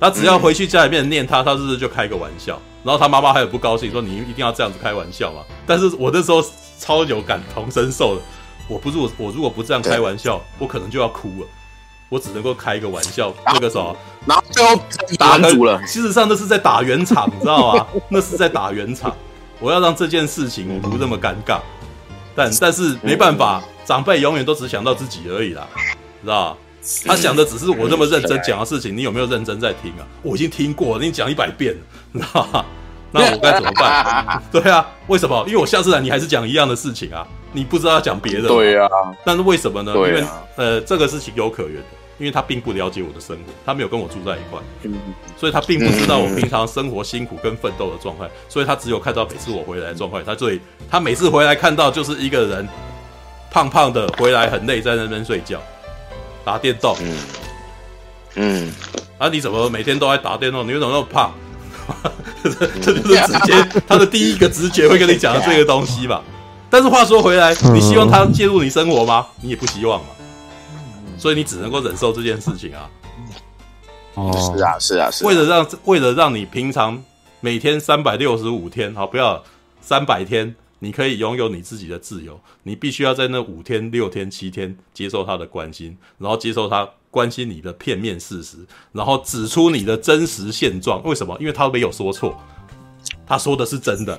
他只要回去家里面念他，他是不是就开个玩笑？然后他妈妈还有不高兴，说你一定要这样子开玩笑嘛？但是我那时候超有感同身受的，我不是我我如果不这样开玩笑，我可能就要哭了。我只能够开一个玩笑，那个时候，然后最后打住了。事实上，那是在打圆场，你知道吗？那是在打圆场。我要让这件事情不那么尴尬，但但是没办法，长辈永远都只想到自己而已啦，知道他想的只是我这么认真讲的事情，你有没有认真在听啊？我已经听过了，你讲一百遍了，你知道吗？那我该怎么办？对啊，为什么？因为我下次来你还是讲一样的事情啊，你不知道要讲别的。对啊，但是为什么呢？因为呃，这个是情有可原的。因为他并不了解我的生活，他没有跟我住在一块，所以他并不知道我平常生活辛苦跟奋斗的状态，所以他只有看到每次我回来的状态。他最他每次回来看到就是一个人胖胖的回来很累，在那边睡觉打电动。嗯，嗯，啊，你怎么每天都在打电动？你为什么那么胖？这就是直接他的第一个直觉会跟你讲的这个东西吧。但是话说回来，你希望他介入你生活吗？你也不希望嘛。所以你只能够忍受这件事情啊！哦，是啊，是啊，是。为了让为了让你平常每天三百六十五天，好，不要三百天，你可以拥有你自己的自由。你必须要在那五天、六天、七天接受他的关心，然后接受他关心你的片面事实，然后指出你的真实现状。为什么？因为他没有说错，他说的是真的。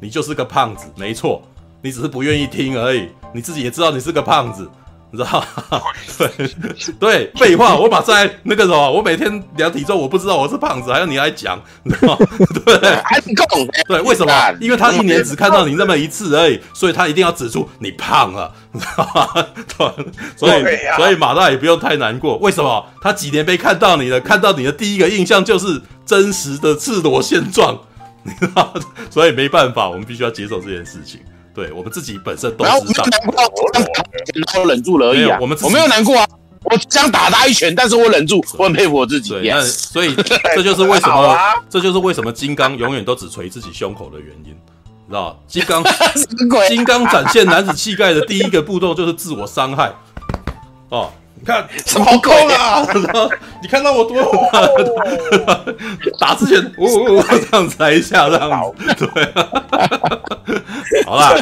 你就是个胖子，没错，你只是不愿意听而已。你自己也知道你是个胖子。你知道吗？对 对，废话，我把在那个什么，我每天量体重，我不知道我是胖子，还要你来讲，你知道吗？对，还不够。对，为什么？因为他一年只看到你那么一次而已，所以他一定要指出你胖了，你知道吗？对，所以所以马大也不用太难过。为什么？他几年没看到你了，看到你的第一个印象就是真实的赤裸现状，你知道？所以没办法，我们必须要接受这件事情。对，我们自己本身都知道，然后忍住了而已啊。我们我没有难过啊，我想打他一拳，但是我忍住，我很佩服我自己。对，那所以 这就是为什么，这就是为什么金刚永远都只捶自己胸口的原因，知道金刚，金刚展现男子气概的第一个步骤就是自我伤害，哦。你看什么空啊？你看到我多 打之前，我我我，这样子来一下，这样子，对，好啦，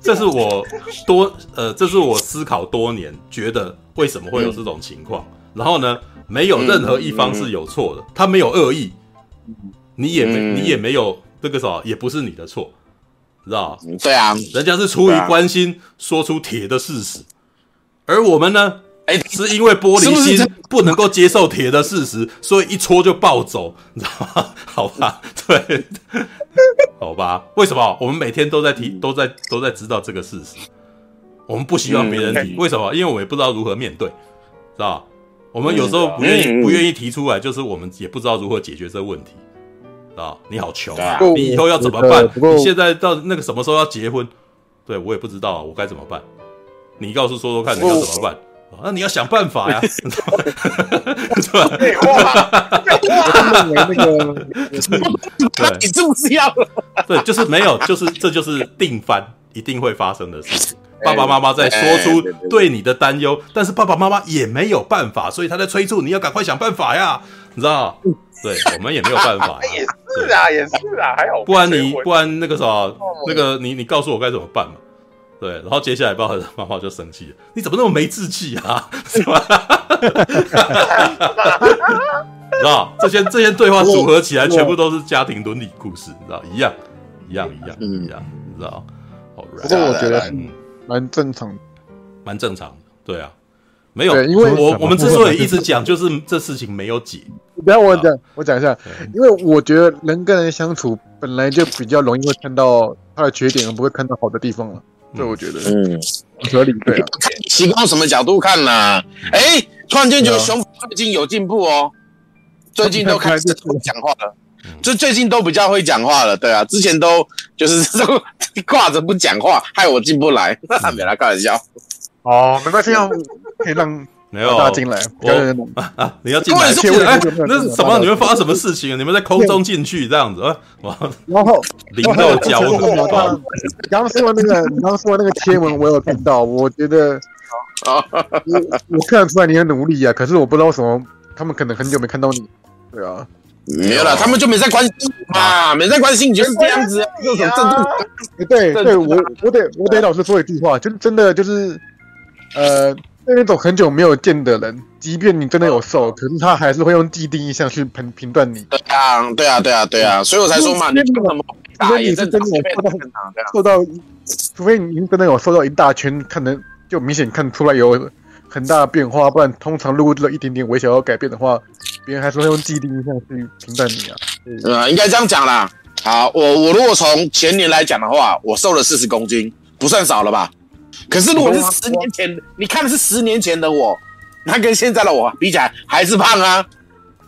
这是我多呃，这是我思考多年，觉得为什么会有这种情况。然后呢，没有任何一方是有错的，他没有恶意，你也没你也没有这个什么，也不是你的错，知道？对啊，人家是出于关心，说出铁的事实，而我们呢？哎，是因为玻璃心不能够接受铁的事实，所以一戳就暴走，你知道吗？好吧，对，好吧，为什么我们每天都在提，都在都在知道这个事实？我们不希望别人提，为什么？因为我们也不知道如何面对，知道？我们有时候不愿意不愿意提出来，就是我们也不知道如何解决这个问题，啊，你好穷啊，你以后要怎么办？你现在到那个什么时候要结婚？对，我也不知道，我该怎么办？你告诉说说看，你要怎么办？那你要想办法呀，是吧？废话，废话，那个，你是不是要？对，就是没有，就是这就是定番，一定会发生的事情。爸爸妈妈在说出对你的担忧，但是爸爸妈妈也没有办法，所以他在催促你要赶快想办法呀，你知道？对，我们也没有办法。也是啊，也是啊，还好。不然你，不然那个啥，那个你，你告诉我该怎么办嘛？对，然后接下来爸爸妈妈就生气了，你怎么那么没志气啊？是吧？知道这些这些对话组合起来，全部都是家庭伦理故事，你知道一样一样一样一样，你知道？不过我觉得蛮正常的，蛮正常的，对啊，没有，因为我我们之所以一直讲，就是这事情没有解。不要我讲，我讲一下，因为我觉得人跟人相处本来就比较容易会看到他的缺点，而不会看到好的地方了。所以我觉得，嗯，合理对啊。提供什么角度看呢？哎，突然间觉得熊最近有进步哦，最近都开始 会讲话了，就最近都比较会讲话了。对啊，之前都就是都挂着不讲话，害我进不来。没来开玩笑。哦，没关系，可以让。没有大进来，我啊，你要进来？哎，那是什么？你们发生什么事情？你们在空中进去这样子啊？哇 然后 零到交的。刚刚说的那个，你刚刚说的那个贴文，我有看到。我觉得，我我看得出来你很努力啊，可是我不知道为什么，他们可能很久没看到你。对啊，没有了，他们就没在关心嘛，没在关心，你就是这样子。这种政治，对对，我我得我得老实说一句话，就真的就是，呃。那那种很久没有见的人，即便你真的有瘦，可是他还是会用既定印象去评评断你。对啊，对啊，对啊，对啊，所以我才说嘛，你怎么？是真的有瘦到，瘦到，除非你真的有瘦到一大圈，可能就明显看出来有很大的变化，不然通常如果只有一点点微小的改变的话，别人还是会用既定印象去评断你啊。呃，应该这样讲啦。好，我我如果从前年来讲的话，我瘦了四十公斤，不算少了吧？可是如果是十年前，你看的是十年前的我，那跟现在的我比起来还是胖啊，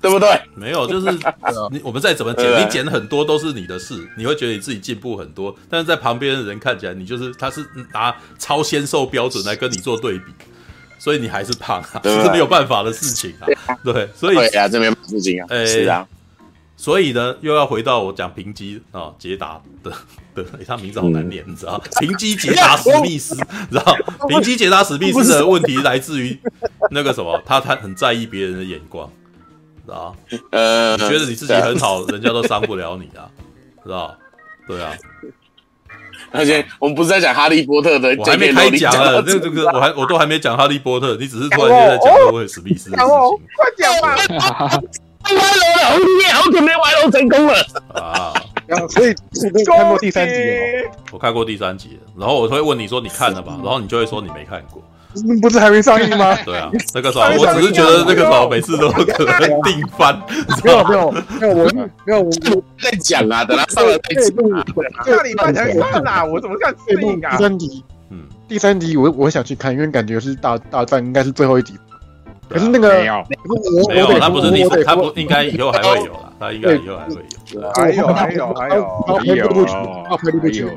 对不对？没有，就是 你我们再怎么减，你减很多都是你的事，你会觉得你自己进步很多，但是在旁边的人看起来，你就是他是拿超纤瘦标准来跟你做对比，所以你还是胖啊，这是没有办法的事情啊，对，所以对啊，这没有事情啊，是啊。所以呢，又要回到我讲评级啊，捷达的 的，他名字好难念，你知道？平基捷达史密斯，你 知道？平基捷达史密斯的问题来自于那个什么，他他很在意别人的眼光，知道？呃，你觉得你自己很好，人家都伤不了你啊，知道？对啊。而且我们不是在讲哈利波特的，我还没开讲了，这这个我还我都还没讲哈利波特，你只是突然间在讲这位史密斯的事情，快讲吧。歪楼了，你也好久没歪楼成功了啊！所以你看过第三集吗？我看过第三集，然后我会问你说你看了吧，然后你就会说你没看过，不是还没上映吗？对啊，那个时候我只是觉得那个时候每次都可能定番，没有没有没有我没有我在讲啊，等他上了再讲。下礼拜才看啦，我怎么看第三集？嗯，第三集我我想去看，因为感觉是大大战，应该是最后一集。可是那个没有，没有，他不是第三，他不应该以后还会有了，他应该以后还会有，还有还有还有，他拍不出，他拍不出，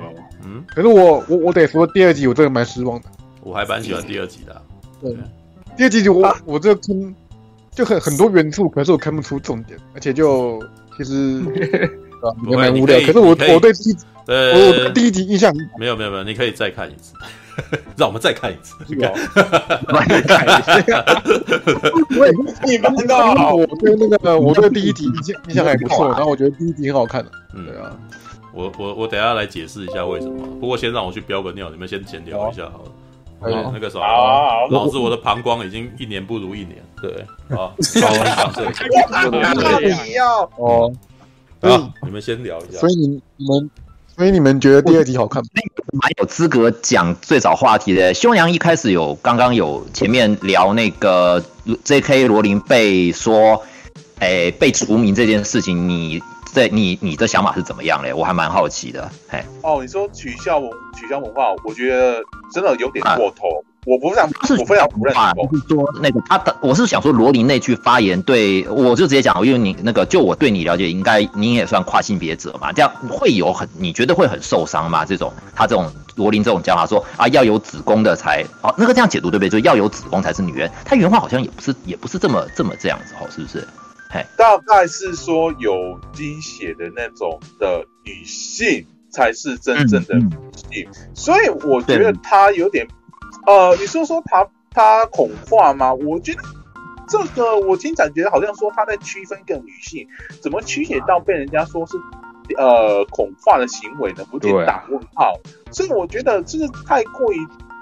嗯。可是我我我得说，第二集我真的蛮失望的。我还蛮喜欢第二集的。对，第二集就我我这看就很很多元素，可是我看不出重点，而且就其实 也蛮无聊。可是我我对第一我第一集印象没有没有没有，你可以再看一次。让我们再看一次。再看一次。你们知道，我对那个，我对第一集印象印象还不错，然后我觉得第一集很好看的。嗯，对啊。我我我等下来解释一下为什么。不过先让我去飙个尿，你们先闲聊一下好了。那个时候，老子我的膀胱已经一年不如一年。对，好，好，哦，啊，你们先聊一下。所以你你们。所以你们觉得第二集好看吗？蛮有资格讲最早话题的。修阳一开始有刚刚有前面聊那个 J.K. 罗琳被说，哎、欸、被除名这件事情，你在你你的想法是怎么样嘞？我还蛮好奇的。哎，哦，你说取消文取消文化，我觉得真的有点过头。啊我不想，是我非常不认同。是说那个他的，我是想说罗琳那句发言，对我就直接讲，因为你那个就我对你了解，应该你也算跨性别者嘛，这样会有很你觉得会很受伤吗？这种他这种罗琳这种讲法说啊，要有子宫的才哦，那个这样解读对不对？就要有子宫才是女人，他原话好像也不是也不是这么这么这样子哦，是不是？嘿，大概是说有经血的那种的女性才是真正的女性，嗯嗯、所以我觉得他有点。呃，你说说他他恐化吗？我觉得这个我听感觉好像说他在区分一个女性，怎么曲解到被人家说是呃恐化的行为呢？不禁打问号。所以我觉得这是太过于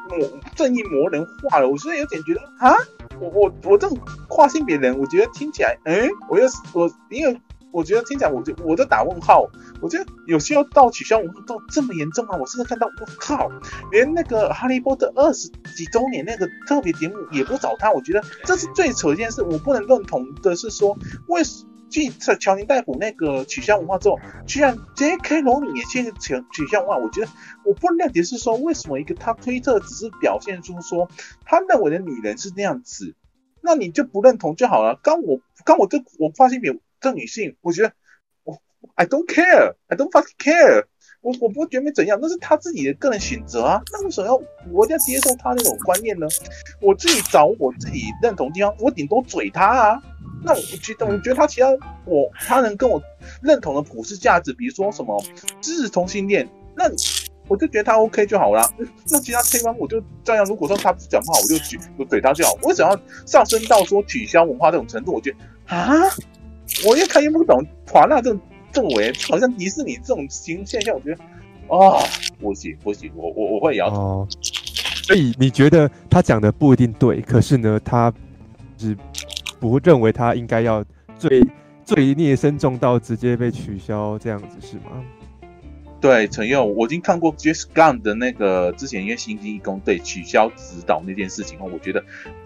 魔正义魔人化了，我现在有点觉得啊，我我我这种跨性别人，我觉得听起来，哎，我又我因为我觉得听起来，我就我都打问号，我觉得有需要到取消文化到这么严重吗？我甚至看到，我靠，连那个哈利波特二十几周年那个特别节目也不找他，我觉得这是最扯一件事。我不能认同的是说，为什继乔尼戴普那个取消文化之后，居然 J.K. 罗琳也去取取消文化，我觉得我不能谅解是说，为什么一个他推特只是表现出说他认为的女人是那样子，那你就不认同就好了。刚我刚我这我发现别这女性，我觉得我 I don't care，I don't fucking care，我我不觉得没怎样，那是他自己的个人选择啊，那为什么要我一定要接受他那种观念呢？我自己找我自己认同的地方，我顶多嘴他啊。那我觉得，我觉得他其他我他能跟我认同的普世价值，比如说什么支持同性恋，那我就觉得他 OK 就好了。那其他推翻我就这样。如果说他不讲话，我就举就怼他就好。我想要上升到说取消文化这种程度？我觉得啊，我越看越不懂华纳这种作为，好像迪士尼这种形现象，我觉得啊，不行不行，我我我会摇头。哦，所以你觉得他讲的不一定对，可是呢，他是。不认为他应该要罪罪孽深重到直接被取消这样子是吗？对，陈佑，我已经看过 James Gunn 的那个之前因为星际义工队取消指导那件事情后，我觉得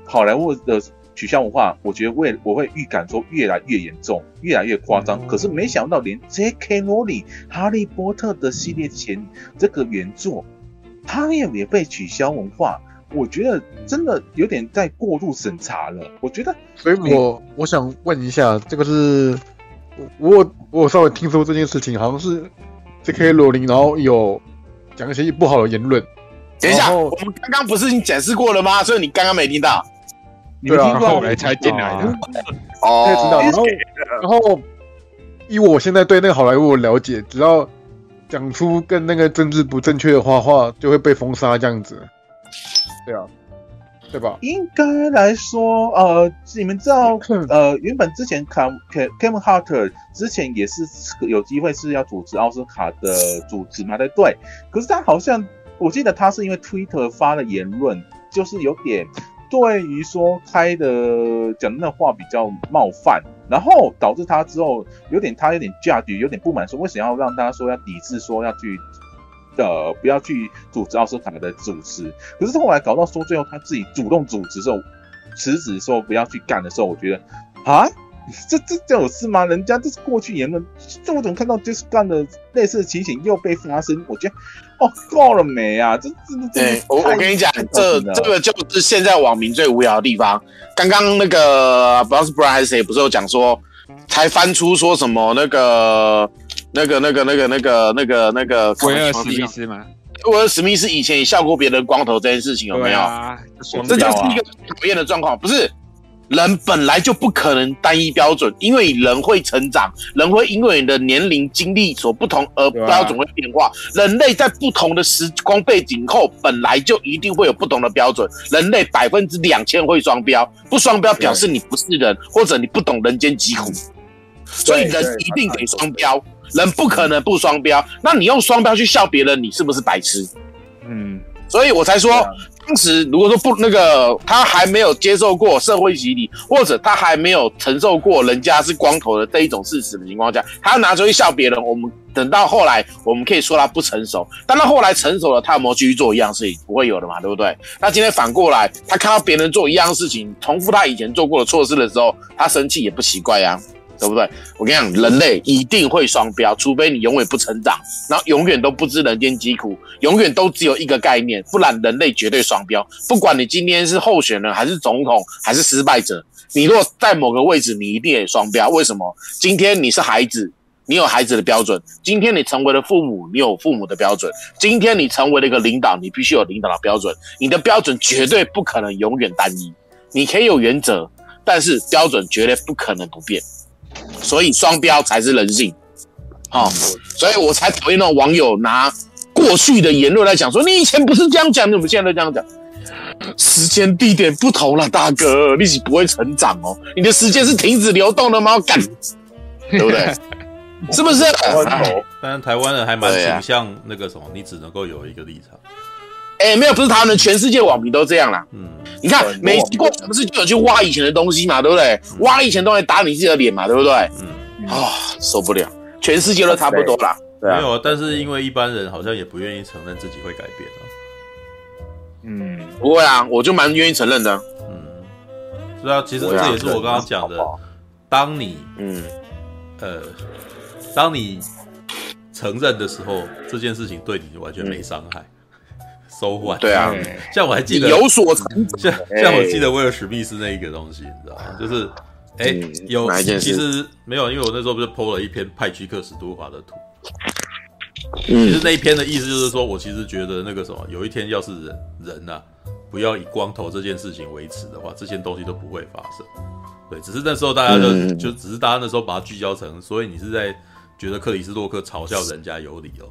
好莱坞的取消文化，我觉得未我会预感说越来越严重，越来越夸张。嗯、可是没想到连 J.K. 罗琳哈利波特的系列前这个原作，他也也被取消文化。我觉得真的有点在过度审查了。我觉得，所以我我想问一下，这个是我我我稍微听说这件事情，好像是 J.K. 罗琳，然后有讲一些不好的言论。等一下，我们刚刚不是已经解释过了吗？所以你刚刚没听到？对啊，后来才进来的。哦，知道。然后，然后以我现在对那个好莱坞的了解，只要讲出跟那个政治不正确的话话，就会被封杀这样子。对啊，对吧？应该来说，呃，你们知道，呃，原本之前卡 Kevin Hart 之前也是有机会是要主持奥斯卡的主持嘛，对不对？可是他好像，我记得他是因为 Twitter 发了言论，就是有点对于说开的讲的那话比较冒犯，然后导致他之后有点他有点 judge，有点不满，说为什么要让他说要抵制，说要去。呃不要去组织奥斯卡的主持，可是后来搞到说最后他自己主动组织的时候，辞职说不要去干的时候，我觉得啊，这这这有事吗？人家这是过去言论，这我怎么看到就是干的类似的情形又被发生？我觉得哦，够了没啊？这这这，欸、我我跟你讲，这这个就是现在网民最无聊的地方。刚刚那个不知道是 Brian 还是谁，不是有讲说才翻出说什么那个。那个、那个、那个、那个、那个、那个威尔史密斯吗？威尔史密斯以前也笑过别人光头这件事情，有没有？啊、这就是一个讨厌的状况。不是人本来就不可能单一标准，因为人会成长，人会因为你的年龄经历所不同而标准会变化。啊、人类在不同的时光背景后，本来就一定会有不同的标准。人类百分之两千会双标，不双标表示你不是人，或者你不懂人间疾苦。所以人一定得双标。人不可能不双标，那你用双标去笑别人，你是不是白痴？嗯，所以我才说，当时如果说不那个，他还没有接受过社会洗礼，或者他还没有承受过人家是光头的这一种事实的情况下，他拿出去笑别人，我们等到后来，我们可以说他不成熟。但他后来成熟了，他有没有继续做一样事情？不会有的嘛，对不对？那今天反过来，他看到别人做一样事情，重复他以前做过的错事的时候，他生气也不奇怪呀。对不对？我跟你讲，人类一定会双标，除非你永远不成长，然后永远都不知人间疾苦，永远都只有一个概念，不然人类绝对双标。不管你今天是候选人，还是总统，还是失败者，你若在某个位置，你一定也双标。为什么？今天你是孩子，你有孩子的标准；今天你成为了父母，你有父母的标准；今天你成为了一个领导，你必须有领导的标准。你的标准绝对不可能永远单一，你可以有原则，但是标准绝对不可能不变。所以双标才是人性，好、哦，所以我才讨厌那种网友拿过去的言论来讲，说你以前不是这样讲，你怎么现在都这样讲？时间地点不同了，大哥，你是不会成长哦，你的时间是停止流动的吗？干，对不对？是不是？但是台湾人还蛮倾向那个什么，你只能够有一个立场。哎，没有，不是他们，全世界网民都这样啦。嗯，你看美国不是就有去挖以前的东西嘛，对不对？挖以前东西打你自己的脸嘛，对不对？嗯，啊，受不了，全世界都差不多啦。没有啊，但是因为一般人好像也不愿意承认自己会改变啊。嗯，不会啊，我就蛮愿意承认的。嗯，是啊，其实这也是我刚刚讲的，当你嗯呃，当你承认的时候，这件事情对你完全没伤害。收获对啊，像我还记得有所成像像我记得威尔史密斯那一个东西，你知道吗？就是哎有其实没有，因为我那时候不是 po 了一篇派屈克史都华的图。其实那一篇的意思就是说，我其实觉得那个什么，有一天要是人人呐、啊，不要以光头这件事情为耻的话，这些东西都不会发生。对，只是那时候大家就、嗯、就只是大家那时候把它聚焦成，所以你是在觉得克里斯洛克嘲笑人家有理哦。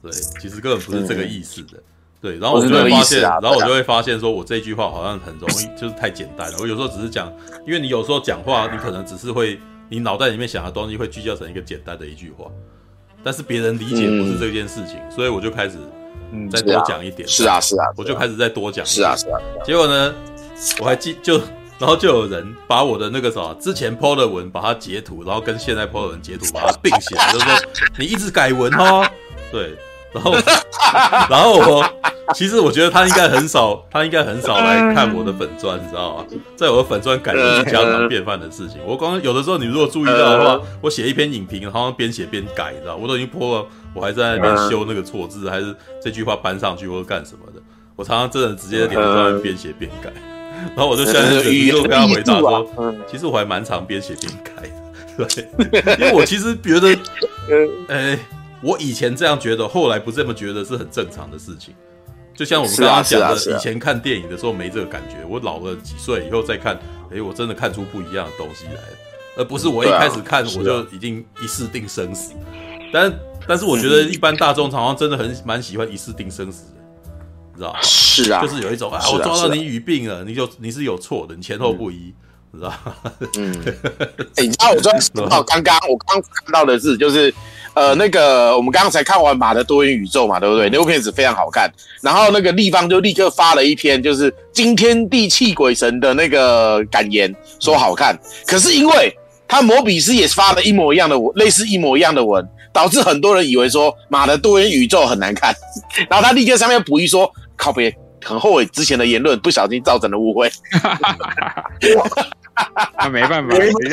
对，其实根本不是这个意思的。嗯、对，然后我就会发现，啊、然后我就会发现，说我这句话好像很容易，就是太简单了。我有时候只是讲，因为你有时候讲话，你可能只是会，你脑袋里面想的东西会聚焦成一个简单的一句话。但是别人理解不是这件事情，嗯、所以我就开始再多讲一点。是啊，是啊，我就开始再多讲。是啊，是啊。结果呢，我还记就，然后就有人把我的那个什么之前 po 的文把它截图，然后跟现在 po 的文截图把它并起来，就是说你一直改文哦。对，然后 然后我。其实我觉得他应该很少，他应该很少来看我的粉砖，你知道吗？在我的粉砖改的是家常便饭的事情。我光有的时候，你如果注意到的话，我写一篇影评，好像边写边改，你知道？我都已经破了，我还在那边修那个错字，还是这句话搬上去或者干什么的。我常常真的直接在脸上边写边改，然后我就现在忍不住跟他回答说：“其实我还蛮常边写边改的，对，因为我其实觉得，呃，我以前这样觉得，后来不这么觉得是很正常的事情。”就像我们刚刚讲的，以前看电影的时候没这个感觉，我老了几岁以后再看，诶，我真的看出不一样的东西来了，而不是我一开始看我就已经一试定生死。但但是我觉得一般大众常常真的很蛮喜欢一试定生死的，你知道吗？是啊，就是有一种啊，我抓到你语病了，你就你是有错的，你前后不一，你知道吗？嗯，哎，你知道我昨天 刚刚我刚看到的是就是。呃，那个我们刚刚才看完《马的多元宇宙》嘛，对不对？那部片子非常好看。然后那个立方就立刻发了一篇，就是惊天地泣鬼神的那个感言，说好看。可是因为他摩比斯也发了一模一样的文，类似一模一样的文，导致很多人以为说《马的多元宇宙》很难看。然后他立刻上面补一说，靠别，很后悔之前的言论，不小心造成了误会。那 没办法，之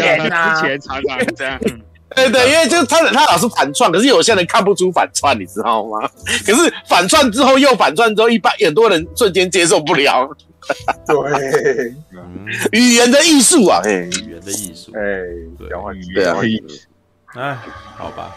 前常常这样。对对，因为就是他他老是反串，可是有些人看不出反串，你知道吗？可是反串之后又反串之后，一般很多人瞬间接受不了。对，语言的艺术啊，哎，语言的艺术，哎，交换语言的艺术，哎，好吧。